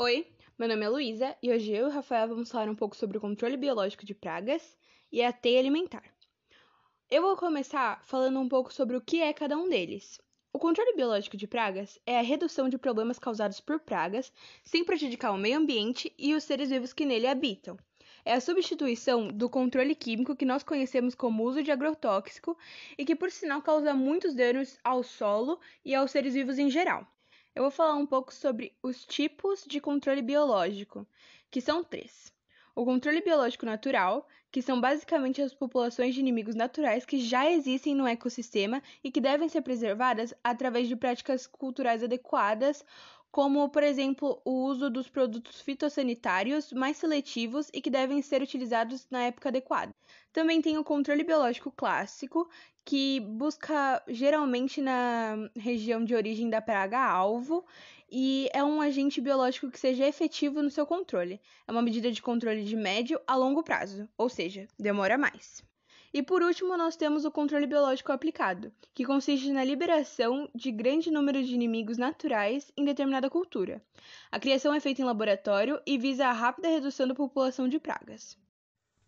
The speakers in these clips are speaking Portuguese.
Oi, meu nome é Luísa e hoje eu e o Rafael vamos falar um pouco sobre o controle biológico de pragas e a teia alimentar. Eu vou começar falando um pouco sobre o que é cada um deles. O controle biológico de pragas é a redução de problemas causados por pragas sem prejudicar o meio ambiente e os seres vivos que nele habitam. É a substituição do controle químico que nós conhecemos como uso de agrotóxico e que, por sinal, causa muitos danos ao solo e aos seres vivos em geral eu vou falar um pouco sobre os tipos de controle biológico, que são três. O controle biológico natural, que são basicamente as populações de inimigos naturais que já existem no ecossistema e que devem ser preservadas através de práticas culturais adequadas, como, por exemplo, o uso dos produtos fitossanitários mais seletivos e que devem ser utilizados na época adequada. Também tem o controle biológico clássico, que busca geralmente na região de origem da praga-alvo e é um agente biológico que seja efetivo no seu controle. É uma medida de controle de médio a longo prazo, ou seja, demora mais. E por último, nós temos o controle biológico aplicado, que consiste na liberação de grande número de inimigos naturais em determinada cultura. A criação é feita em laboratório e visa a rápida redução da população de pragas.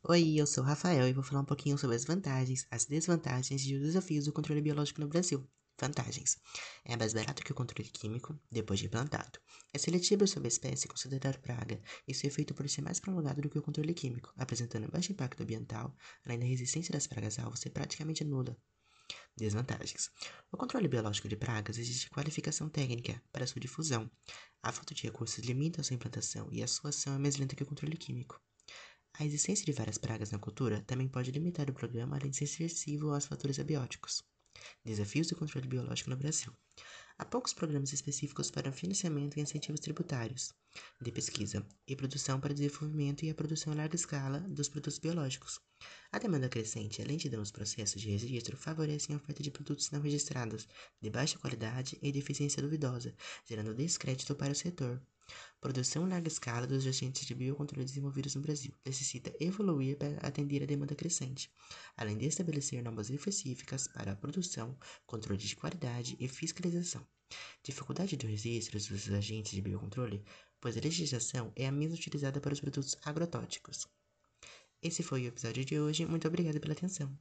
Oi, eu sou o Rafael e vou falar um pouquinho sobre as vantagens, as desvantagens e os desafios do controle biológico no Brasil. Vantagens: é mais barato que o controle químico depois de implantado. É seletivo sobre a espécie considerar praga e seu efeito pode ser mais prolongado do que o controle químico, apresentando baixo impacto ambiental, além da resistência das pragas-alvo ser praticamente nula. Desvantagens: o controle biológico de pragas exige qualificação técnica para sua difusão. A falta de recursos limita a sua implantação e a sua ação é mais lenta que o controle químico. A existência de várias pragas na cultura também pode limitar o programa além de ser sensível aos fatores abióticos. Desafios do controle biológico no Brasil. Há poucos programas específicos para financiamento e incentivos tributários de pesquisa e produção para desenvolvimento e a produção em larga escala dos produtos biológicos. A demanda crescente e a lentidão nos processos de registro favorecem a oferta de produtos não registrados de baixa qualidade e de eficiência duvidosa, gerando descrédito para o setor. Produção em larga escala dos agentes de biocontrole desenvolvidos no Brasil necessita evoluir para atender a demanda crescente, além de estabelecer normas específicas para a produção, controle de qualidade e fiscalização. Dificuldade do registro dos agentes de biocontrole, pois a legislação é a mesma utilizada para os produtos agrotóxicos. Esse foi o episódio de hoje. Muito obrigado pela atenção.